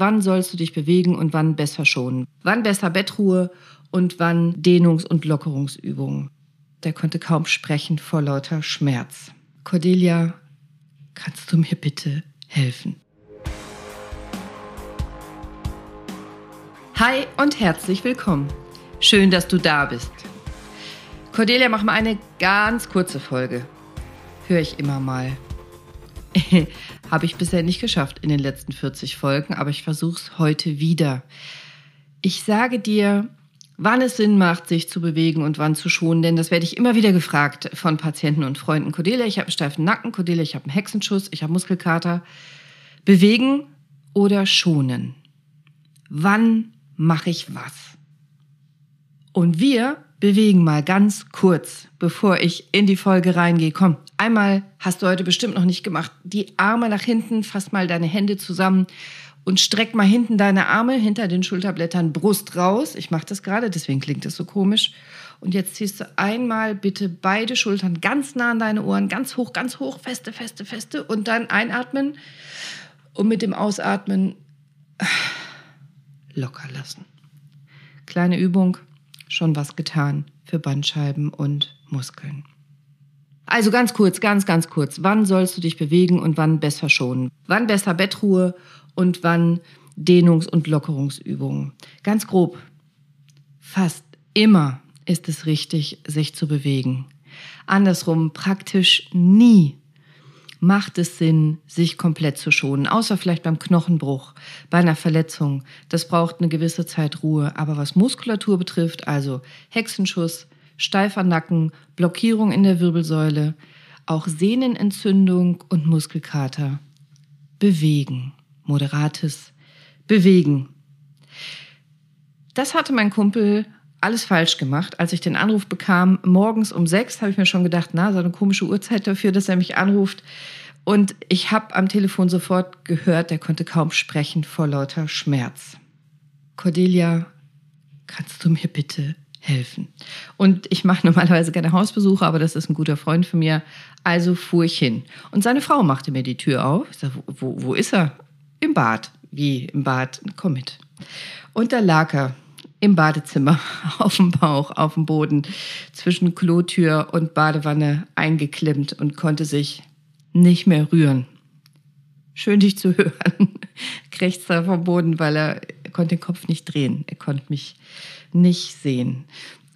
Wann sollst du dich bewegen und wann besser schonen? Wann besser Bettruhe und wann Dehnungs- und Lockerungsübungen? Der konnte kaum sprechen vor lauter Schmerz. Cordelia, kannst du mir bitte helfen? Hi und herzlich willkommen. Schön, dass du da bist. Cordelia, mach mal eine ganz kurze Folge. Höre ich immer mal. Habe ich bisher nicht geschafft in den letzten 40 Folgen, aber ich versuche es heute wieder. Ich sage dir, wann es Sinn macht, sich zu bewegen und wann zu schonen, denn das werde ich immer wieder gefragt von Patienten und Freunden. Cordelia, ich habe einen steifen Nacken, Cordelia, ich habe einen Hexenschuss, ich habe Muskelkater. Bewegen oder schonen? Wann mache ich was? Und wir bewegen mal ganz kurz, bevor ich in die Folge reingehe. Komm, einmal hast du heute bestimmt noch nicht gemacht. Die Arme nach hinten, fass mal deine Hände zusammen und streck mal hinten deine Arme hinter den Schulterblättern Brust raus. Ich mache das gerade, deswegen klingt das so komisch. Und jetzt ziehst du einmal bitte beide Schultern ganz nah an deine Ohren, ganz hoch, ganz hoch, feste, feste, feste und dann einatmen und mit dem Ausatmen locker lassen. Kleine Übung, schon was getan für Bandscheiben und Muskeln. Also ganz kurz, ganz, ganz kurz. Wann sollst du dich bewegen und wann besser schonen? Wann besser Bettruhe und wann Dehnungs- und Lockerungsübungen? Ganz grob. Fast immer ist es richtig, sich zu bewegen. Andersrum praktisch nie macht es Sinn, sich komplett zu schonen, außer vielleicht beim Knochenbruch, bei einer Verletzung. Das braucht eine gewisse Zeit Ruhe. Aber was Muskulatur betrifft, also Hexenschuss, steifer Nacken, Blockierung in der Wirbelsäule, auch Sehnenentzündung und Muskelkater, bewegen, moderates Bewegen. Das hatte mein Kumpel alles falsch gemacht. Als ich den Anruf bekam, morgens um sechs, habe ich mir schon gedacht, na, so eine komische Uhrzeit dafür, dass er mich anruft. Und ich habe am Telefon sofort gehört, er konnte kaum sprechen vor lauter Schmerz. Cordelia, kannst du mir bitte helfen? Und ich mache normalerweise keine Hausbesuche, aber das ist ein guter Freund von mir. Also fuhr ich hin. Und seine Frau machte mir die Tür auf. Ich sage, wo, wo ist er? Im Bad. Wie im Bad? Komm mit. Und da lag er im Badezimmer, auf dem Bauch, auf dem Boden, zwischen Klotür und Badewanne eingeklemmt und konnte sich nicht mehr rühren. Schön dich zu hören, krächzte er vom Boden, weil er, er konnte den Kopf nicht drehen. Er konnte mich nicht sehen.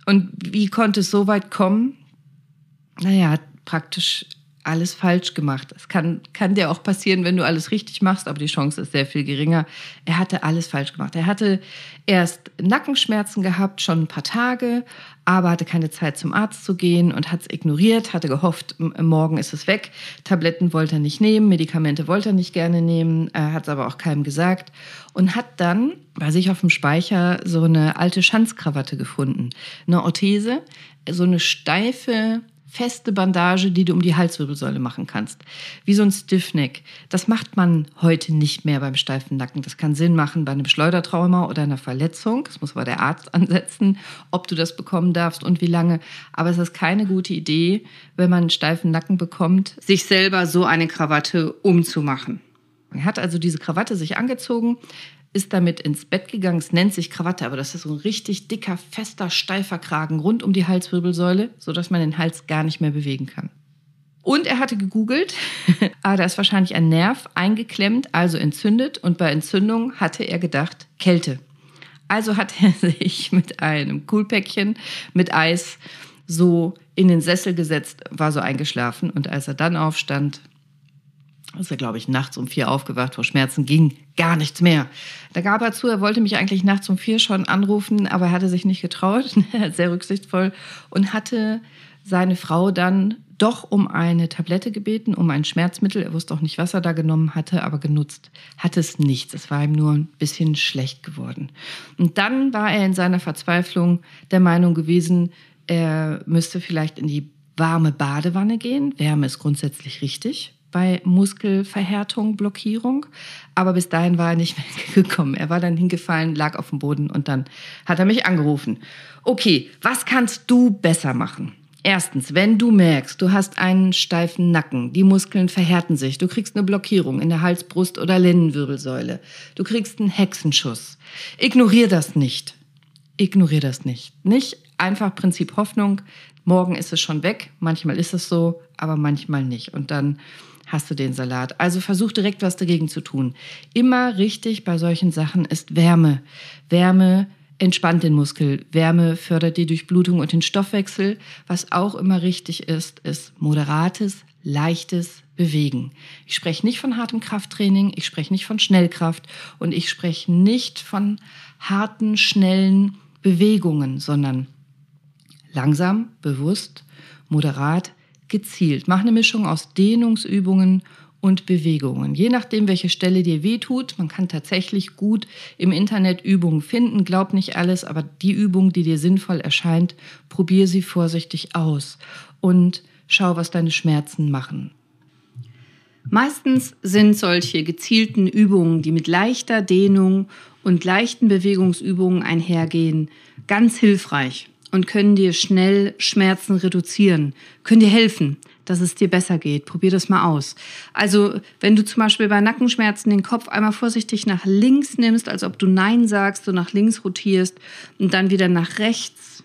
Und wie konnte es so weit kommen? Naja, praktisch alles falsch gemacht. Es kann, kann dir auch passieren, wenn du alles richtig machst, aber die Chance ist sehr viel geringer. Er hatte alles falsch gemacht. Er hatte erst Nackenschmerzen gehabt, schon ein paar Tage, aber hatte keine Zeit zum Arzt zu gehen und hat es ignoriert, hatte gehofft, morgen ist es weg. Tabletten wollte er nicht nehmen, Medikamente wollte er nicht gerne nehmen, hat es aber auch keinem gesagt und hat dann bei sich auf dem Speicher so eine alte Schanzkrawatte gefunden. Eine Orthese, so eine steife feste Bandage, die du um die Halswirbelsäule machen kannst. Wie so ein Stiffneck. Das macht man heute nicht mehr beim steifen Nacken. Das kann Sinn machen bei einem Schleudertrauma oder einer Verletzung. Das muss aber der Arzt ansetzen, ob du das bekommen darfst und wie lange. Aber es ist keine gute Idee, wenn man einen steifen Nacken bekommt, sich selber so eine Krawatte umzumachen. Er hat also diese Krawatte sich angezogen, ist damit ins Bett gegangen. Es nennt sich Krawatte, aber das ist so ein richtig dicker, fester, steifer Kragen rund um die Halswirbelsäule, sodass man den Hals gar nicht mehr bewegen kann. Und er hatte gegoogelt, ah, da ist wahrscheinlich ein Nerv eingeklemmt, also entzündet. Und bei Entzündung hatte er gedacht, Kälte. Also hat er sich mit einem Kühlpäckchen mit Eis so in den Sessel gesetzt, war so eingeschlafen. Und als er dann aufstand, ist er, glaube ich, nachts um vier aufgewacht. Vor Schmerzen ging gar nichts mehr. Da gab er zu, er wollte mich eigentlich nachts um vier schon anrufen, aber er hatte sich nicht getraut, sehr rücksichtsvoll, und hatte seine Frau dann doch um eine Tablette gebeten, um ein Schmerzmittel. Er wusste auch nicht, was er da genommen hatte, aber genutzt hat es nichts. Es war ihm nur ein bisschen schlecht geworden. Und dann war er in seiner Verzweiflung der Meinung gewesen, er müsste vielleicht in die warme Badewanne gehen. Wärme ist grundsätzlich richtig bei Muskelverhärtung, Blockierung. Aber bis dahin war er nicht mehr gekommen. Er war dann hingefallen, lag auf dem Boden und dann hat er mich angerufen. Okay, was kannst du besser machen? Erstens, wenn du merkst, du hast einen steifen Nacken, die Muskeln verhärten sich, du kriegst eine Blockierung in der Hals-, Brust- oder Lendenwirbelsäule, du kriegst einen Hexenschuss, ignorier das nicht. Ignorier das nicht. Nicht einfach Prinzip Hoffnung, morgen ist es schon weg, manchmal ist es so, aber manchmal nicht. Und dann hast du den Salat. Also versuch direkt was dagegen zu tun. Immer richtig bei solchen Sachen ist Wärme. Wärme entspannt den Muskel. Wärme fördert die Durchblutung und den Stoffwechsel. Was auch immer richtig ist, ist moderates, leichtes Bewegen. Ich spreche nicht von hartem Krafttraining, ich spreche nicht von Schnellkraft und ich spreche nicht von harten, schnellen Bewegungen, sondern langsam, bewusst, moderat, gezielt. Mach eine Mischung aus Dehnungsübungen und Bewegungen. Je nachdem, welche Stelle dir wehtut, man kann tatsächlich gut im Internet Übungen finden. Glaub nicht alles, aber die Übung, die dir sinnvoll erscheint, probier sie vorsichtig aus und schau, was deine Schmerzen machen. Meistens sind solche gezielten Übungen, die mit leichter Dehnung und leichten Bewegungsübungen einhergehen, ganz hilfreich und können dir schnell Schmerzen reduzieren, können dir helfen dass es dir besser geht. Probier das mal aus. Also, wenn du zum Beispiel bei Nackenschmerzen den Kopf einmal vorsichtig nach links nimmst, als ob du Nein sagst, du nach links rotierst und dann wieder nach rechts,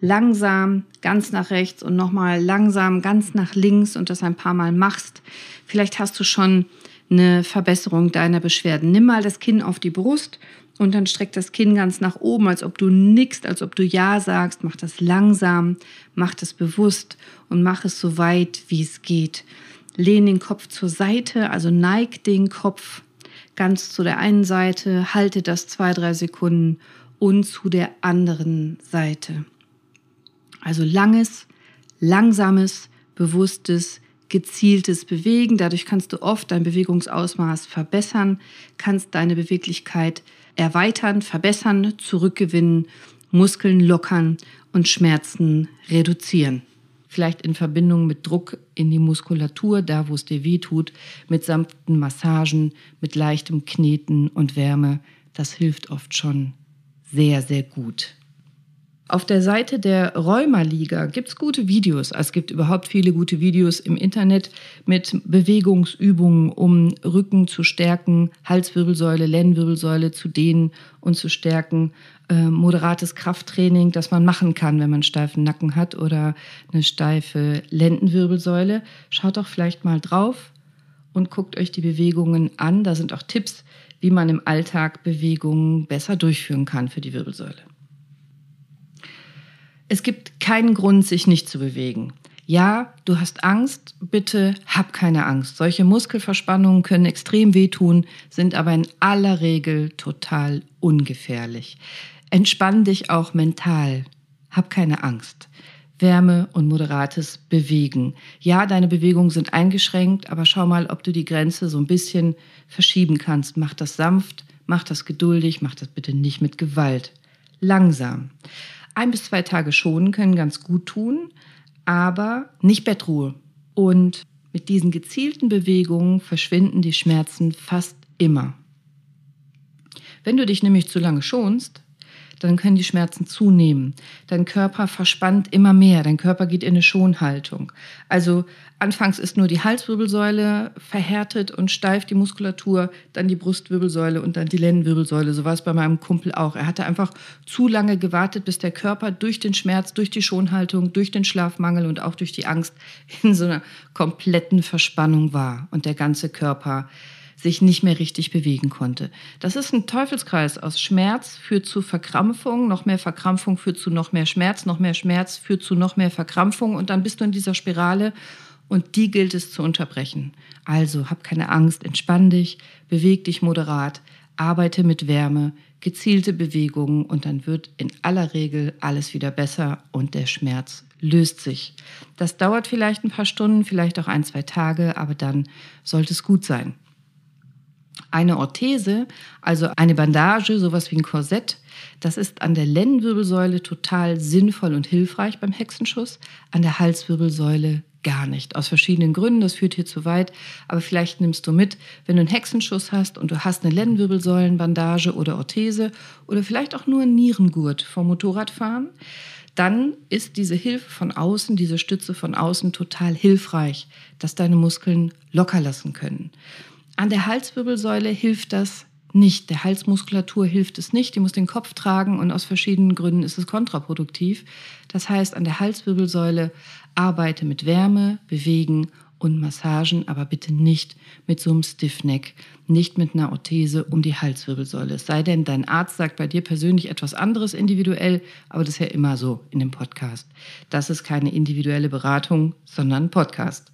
langsam, ganz nach rechts und nochmal langsam, ganz nach links und das ein paar Mal machst, vielleicht hast du schon eine Verbesserung deiner Beschwerden. Nimm mal das Kinn auf die Brust und dann streck das Kinn ganz nach oben, als ob du nickst, als ob du Ja sagst. Mach das langsam, mach das bewusst und mach es so weit, wie es geht. Lehn den Kopf zur Seite, also neig den Kopf ganz zu der einen Seite, halte das zwei, drei Sekunden und zu der anderen Seite. Also langes, langsames, bewusstes, gezieltes Bewegen. Dadurch kannst du oft dein Bewegungsausmaß verbessern, kannst deine Beweglichkeit erweitern, verbessern, zurückgewinnen, Muskeln lockern und Schmerzen reduzieren. Vielleicht in Verbindung mit Druck in die Muskulatur, da wo es dir weh tut, mit sanften Massagen, mit leichtem Kneten und Wärme. Das hilft oft schon sehr, sehr gut. Auf der Seite der Rheuma-Liga gibt es gute Videos. Es gibt überhaupt viele gute Videos im Internet mit Bewegungsübungen, um Rücken zu stärken, Halswirbelsäule, Lendenwirbelsäule zu dehnen und zu stärken. Äh, moderates Krafttraining, das man machen kann, wenn man steifen Nacken hat oder eine steife Lendenwirbelsäule. Schaut doch vielleicht mal drauf und guckt euch die Bewegungen an. Da sind auch Tipps, wie man im Alltag Bewegungen besser durchführen kann für die Wirbelsäule. Es gibt keinen Grund, sich nicht zu bewegen. Ja, du hast Angst, bitte hab keine Angst. Solche Muskelverspannungen können extrem wehtun, sind aber in aller Regel total ungefährlich. Entspann dich auch mental. Hab keine Angst. Wärme und moderates Bewegen. Ja, deine Bewegungen sind eingeschränkt, aber schau mal, ob du die Grenze so ein bisschen verschieben kannst. Mach das sanft, mach das geduldig, mach das bitte nicht mit Gewalt. Langsam ein bis zwei Tage schonen können ganz gut tun, aber nicht Bettruhe. Und mit diesen gezielten Bewegungen verschwinden die Schmerzen fast immer. Wenn du dich nämlich zu lange schonst, dann können die Schmerzen zunehmen. Dein Körper verspannt immer mehr, dein Körper geht in eine Schonhaltung. Also anfangs ist nur die Halswirbelsäule verhärtet und steif, die Muskulatur, dann die Brustwirbelsäule und dann die Lendenwirbelsäule. So war es bei meinem Kumpel auch. Er hatte einfach zu lange gewartet, bis der Körper durch den Schmerz, durch die Schonhaltung, durch den Schlafmangel und auch durch die Angst in so einer kompletten Verspannung war und der ganze Körper sich nicht mehr richtig bewegen konnte. Das ist ein Teufelskreis aus Schmerz führt zu Verkrampfung, noch mehr Verkrampfung führt zu noch mehr Schmerz, noch mehr Schmerz führt zu noch mehr Verkrampfung und dann bist du in dieser Spirale und die gilt es zu unterbrechen. Also hab keine Angst, entspann dich, beweg dich moderat, arbeite mit Wärme, gezielte Bewegungen und dann wird in aller Regel alles wieder besser und der Schmerz löst sich. Das dauert vielleicht ein paar Stunden, vielleicht auch ein, zwei Tage, aber dann sollte es gut sein. Eine Orthese, also eine Bandage, sowas wie ein Korsett, das ist an der Lendenwirbelsäule total sinnvoll und hilfreich beim Hexenschuss, an der Halswirbelsäule gar nicht. Aus verschiedenen Gründen, das führt hier zu weit, aber vielleicht nimmst du mit, wenn du einen Hexenschuss hast und du hast eine Lendenwirbelsäulenbandage oder Orthese oder vielleicht auch nur einen Nierengurt vom Motorradfahren, dann ist diese Hilfe von außen, diese Stütze von außen total hilfreich, dass deine Muskeln locker lassen können. An der Halswirbelsäule hilft das nicht. Der Halsmuskulatur hilft es nicht. Die muss den Kopf tragen und aus verschiedenen Gründen ist es kontraproduktiv. Das heißt, an der Halswirbelsäule arbeite mit Wärme, Bewegen und Massagen, aber bitte nicht mit so einem Stiffneck, nicht mit einer Orthese um die Halswirbelsäule. Es sei denn, dein Arzt sagt bei dir persönlich etwas anderes individuell, aber das ist ja immer so in dem Podcast. Das ist keine individuelle Beratung, sondern Podcast.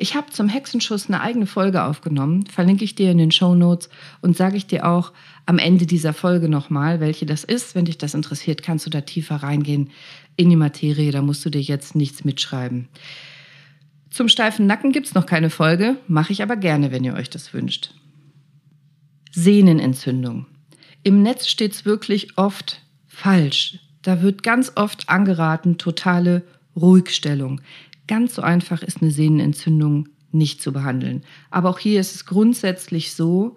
Ich habe zum Hexenschuss eine eigene Folge aufgenommen, verlinke ich dir in den Show Notes und sage ich dir auch am Ende dieser Folge nochmal, welche das ist. Wenn dich das interessiert, kannst du da tiefer reingehen in die Materie, da musst du dir jetzt nichts mitschreiben. Zum steifen Nacken gibt es noch keine Folge, mache ich aber gerne, wenn ihr euch das wünscht. Sehnenentzündung. Im Netz steht es wirklich oft falsch. Da wird ganz oft angeraten, totale Ruhigstellung. Ganz so einfach ist eine Sehnenentzündung nicht zu behandeln. Aber auch hier ist es grundsätzlich so,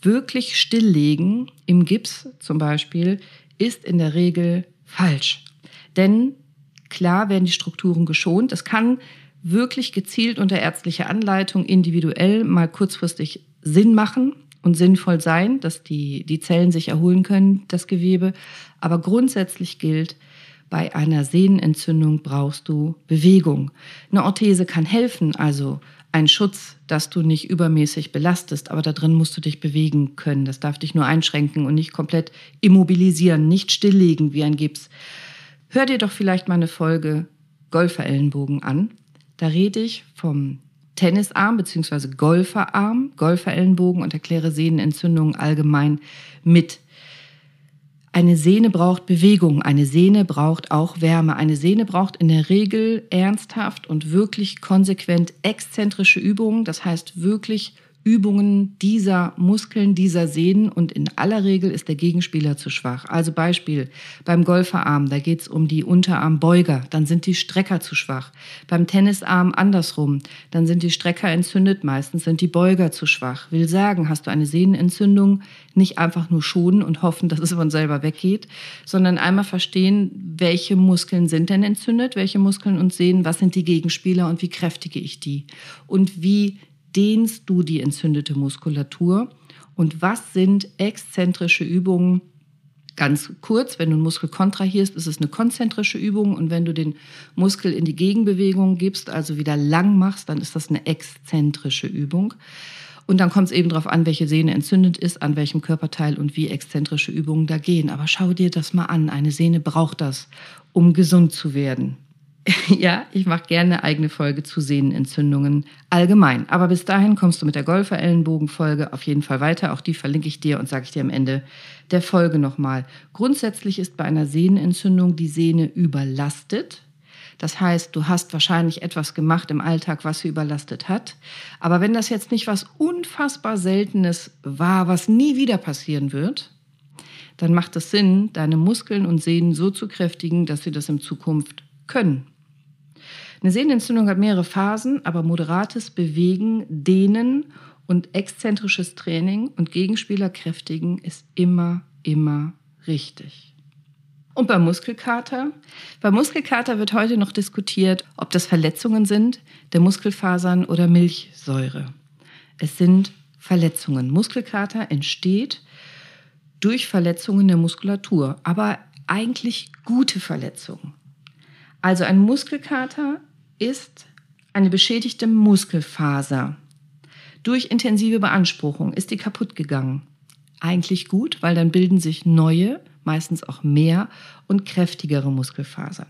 wirklich stilllegen im Gips zum Beispiel ist in der Regel falsch. Denn klar werden die Strukturen geschont. Es kann wirklich gezielt unter ärztlicher Anleitung individuell mal kurzfristig Sinn machen und sinnvoll sein, dass die, die Zellen sich erholen können, das Gewebe. Aber grundsätzlich gilt, bei einer Sehnenentzündung brauchst du Bewegung. Eine Orthese kann helfen, also ein Schutz, dass du nicht übermäßig belastest, aber da drin musst du dich bewegen können. Das darf dich nur einschränken und nicht komplett immobilisieren, nicht stilllegen wie ein Gips. Hör dir doch vielleicht mal eine Folge Golferellenbogen an. Da rede ich vom Tennisarm bzw. Golferarm, Golferellenbogen und erkläre Sehnenentzündungen allgemein mit. Eine Sehne braucht Bewegung, eine Sehne braucht auch Wärme. Eine Sehne braucht in der Regel ernsthaft und wirklich konsequent exzentrische Übungen, das heißt wirklich Übungen dieser Muskeln, dieser Sehnen und in aller Regel ist der Gegenspieler zu schwach. Also Beispiel beim Golferarm, da geht es um die Unterarmbeuger, dann sind die Strecker zu schwach. Beim Tennisarm andersrum, dann sind die Strecker entzündet, meistens sind die Beuger zu schwach. Will sagen, hast du eine Sehnenentzündung, nicht einfach nur schonen und hoffen, dass es von selber weggeht, sondern einmal verstehen, welche Muskeln sind denn entzündet, welche Muskeln und Sehnen, was sind die Gegenspieler und wie kräftige ich die und wie dehnst du die entzündete Muskulatur und was sind exzentrische Übungen? Ganz kurz, wenn du einen Muskel kontrahierst, ist es eine konzentrische Übung und wenn du den Muskel in die Gegenbewegung gibst, also wieder lang machst, dann ist das eine exzentrische Übung. Und dann kommt es eben darauf an, welche Sehne entzündet ist, an welchem Körperteil und wie exzentrische Übungen da gehen. Aber schau dir das mal an. Eine Sehne braucht das, um gesund zu werden. ja, ich mache gerne eine eigene Folge zu Sehnenentzündungen allgemein. Aber bis dahin kommst du mit der Golfer-Ellenbogen-Folge auf jeden Fall weiter. Auch die verlinke ich dir und sage ich dir am Ende der Folge nochmal. Grundsätzlich ist bei einer Sehnenentzündung die Sehne überlastet. Das heißt, du hast wahrscheinlich etwas gemacht im Alltag, was sie überlastet hat. Aber wenn das jetzt nicht was unfassbar Seltenes war, was nie wieder passieren wird, dann macht es Sinn, deine Muskeln und Sehnen so zu kräftigen, dass sie das in Zukunft können. Eine Sehnenentzündung hat mehrere Phasen, aber moderates Bewegen, Dehnen und exzentrisches Training und Gegenspieler kräftigen ist immer, immer richtig. Und beim Muskelkater? Beim Muskelkater wird heute noch diskutiert, ob das Verletzungen sind der Muskelfasern oder Milchsäure. Es sind Verletzungen. Muskelkater entsteht durch Verletzungen der Muskulatur, aber eigentlich gute Verletzungen. Also ein Muskelkater ist eine beschädigte Muskelfaser. Durch intensive Beanspruchung ist die kaputt gegangen. Eigentlich gut, weil dann bilden sich neue, meistens auch mehr und kräftigere Muskelfasern.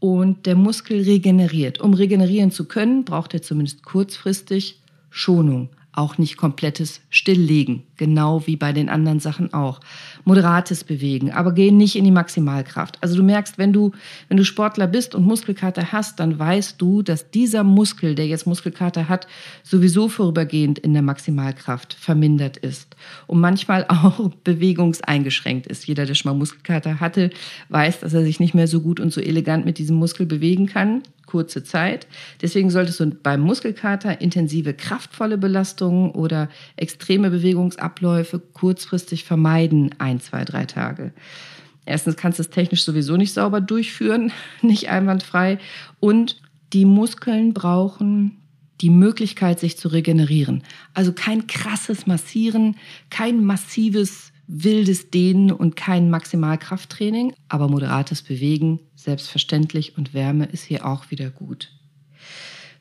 Und der Muskel regeneriert. Um regenerieren zu können, braucht er zumindest kurzfristig Schonung auch nicht komplettes Stilllegen, genau wie bei den anderen Sachen auch. Moderates Bewegen, aber geh nicht in die Maximalkraft. Also du merkst, wenn du, wenn du Sportler bist und Muskelkater hast, dann weißt du, dass dieser Muskel, der jetzt Muskelkater hat, sowieso vorübergehend in der Maximalkraft vermindert ist und manchmal auch bewegungseingeschränkt ist. Jeder, der schon mal Muskelkater hatte, weiß, dass er sich nicht mehr so gut und so elegant mit diesem Muskel bewegen kann kurze Zeit. Deswegen solltest du beim Muskelkater intensive, kraftvolle Belastungen oder extreme Bewegungsabläufe kurzfristig vermeiden, ein, zwei, drei Tage. Erstens kannst du es technisch sowieso nicht sauber durchführen, nicht einwandfrei. Und die Muskeln brauchen die Möglichkeit, sich zu regenerieren. Also kein krasses Massieren, kein massives, wildes Dehnen und kein Maximalkrafttraining, aber moderates Bewegen, selbstverständlich und Wärme ist hier auch wieder gut.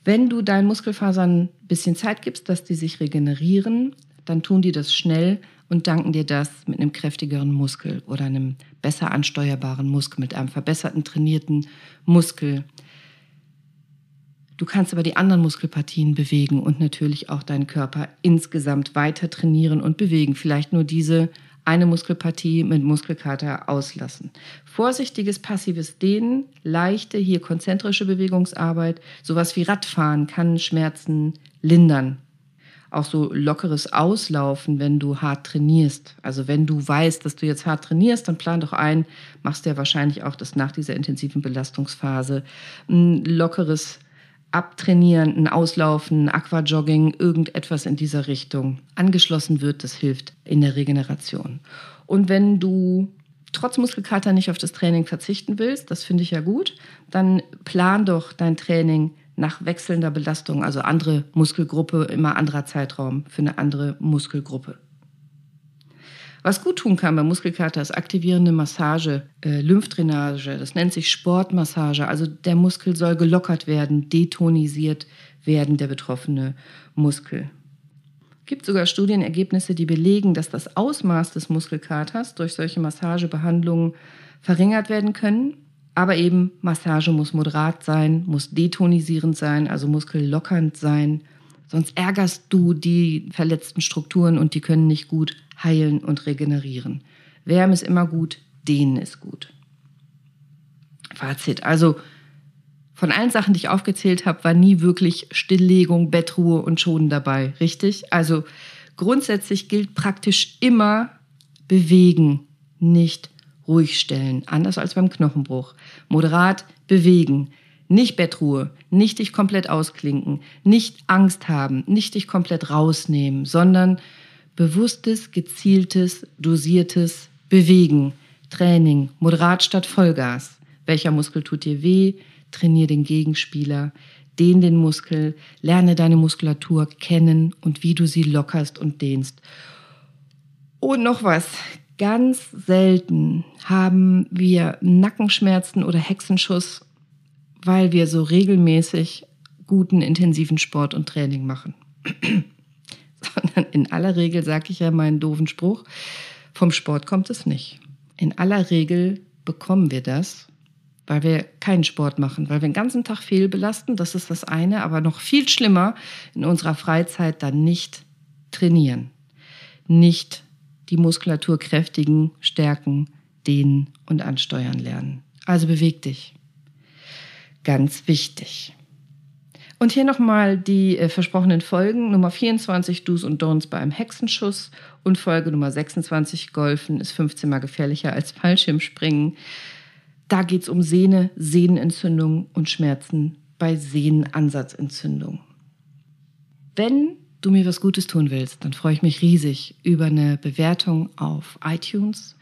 Wenn du deinen Muskelfasern ein bisschen Zeit gibst, dass die sich regenerieren, dann tun die das schnell und danken dir das mit einem kräftigeren Muskel oder einem besser ansteuerbaren Muskel, mit einem verbesserten trainierten Muskel. Du kannst aber die anderen Muskelpartien bewegen und natürlich auch deinen Körper insgesamt weiter trainieren und bewegen. Vielleicht nur diese eine Muskelpartie mit Muskelkater auslassen. Vorsichtiges passives Dehnen, leichte, hier konzentrische Bewegungsarbeit, sowas wie Radfahren kann Schmerzen lindern auch so lockeres Auslaufen, wenn du hart trainierst. Also wenn du weißt, dass du jetzt hart trainierst, dann plan doch ein, machst du ja wahrscheinlich auch das nach dieser intensiven Belastungsphase, ein lockeres Abtrainieren, ein Auslaufen, Aquajogging, irgendetwas in dieser Richtung angeschlossen wird, das hilft in der Regeneration. Und wenn du trotz Muskelkater nicht auf das Training verzichten willst, das finde ich ja gut, dann plan doch dein Training nach wechselnder Belastung, also andere Muskelgruppe, immer anderer Zeitraum für eine andere Muskelgruppe. Was gut tun kann bei Muskelkater ist aktivierende Massage, äh, Lymphdrainage, das nennt sich Sportmassage. Also der Muskel soll gelockert werden, detonisiert werden, der betroffene Muskel. Es gibt sogar Studienergebnisse, die belegen, dass das Ausmaß des Muskelkaters durch solche Massagebehandlungen verringert werden können aber eben Massage muss moderat sein, muss detonisierend sein, also muskellockernd sein. Sonst ärgerst du die verletzten Strukturen und die können nicht gut heilen und regenerieren. Wärme ist immer gut, dehnen ist gut. Fazit. Also von allen Sachen, die ich aufgezählt habe, war nie wirklich Stilllegung, Bettruhe und Schonen dabei. Richtig? Also grundsätzlich gilt praktisch immer bewegen, nicht ruhig stellen, anders als beim Knochenbruch. Moderat bewegen, nicht Bettruhe, nicht dich komplett ausklinken, nicht Angst haben, nicht dich komplett rausnehmen, sondern bewusstes, gezieltes, dosiertes Bewegen, Training, moderat statt Vollgas. Welcher Muskel tut dir weh? Trainier den Gegenspieler, dehn den Muskel, lerne deine Muskulatur kennen und wie du sie lockerst und dehnst. Und noch was, Ganz selten haben wir Nackenschmerzen oder Hexenschuss, weil wir so regelmäßig guten intensiven Sport und Training machen. Sondern in aller Regel sage ich ja meinen doofen Spruch, vom Sport kommt es nicht. In aller Regel bekommen wir das, weil wir keinen Sport machen, weil wir den ganzen Tag fehlbelasten, das ist das eine, aber noch viel schlimmer, in unserer Freizeit dann nicht trainieren, nicht die Muskulatur kräftigen, stärken, dehnen und ansteuern lernen. Also beweg dich. Ganz wichtig. Und hier nochmal die äh, versprochenen Folgen. Nummer 24 Do's und Don'ts bei einem Hexenschuss und Folge Nummer 26 Golfen ist 15 mal gefährlicher als Fallschirmspringen. Da geht es um Sehne, Sehnenentzündung und Schmerzen bei Sehnenansatzentzündung. Wenn du mir was Gutes tun willst, dann freue ich mich riesig über eine Bewertung auf iTunes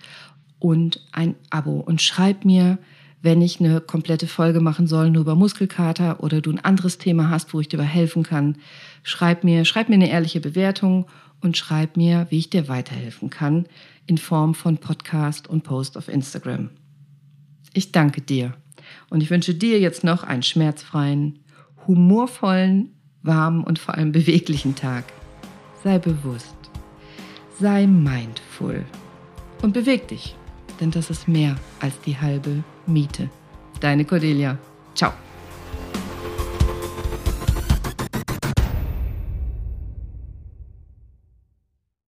und ein Abo. Und schreib mir, wenn ich eine komplette Folge machen soll, nur über Muskelkater oder du ein anderes Thema hast, wo ich dir helfen kann. Schreib mir, schreib mir eine ehrliche Bewertung und schreib mir, wie ich dir weiterhelfen kann in Form von Podcast und Post auf Instagram. Ich danke dir und ich wünsche dir jetzt noch einen schmerzfreien, humorvollen warmen und vor allem beweglichen Tag. Sei bewusst, sei mindful und beweg dich, denn das ist mehr als die halbe Miete. Deine Cordelia. Ciao.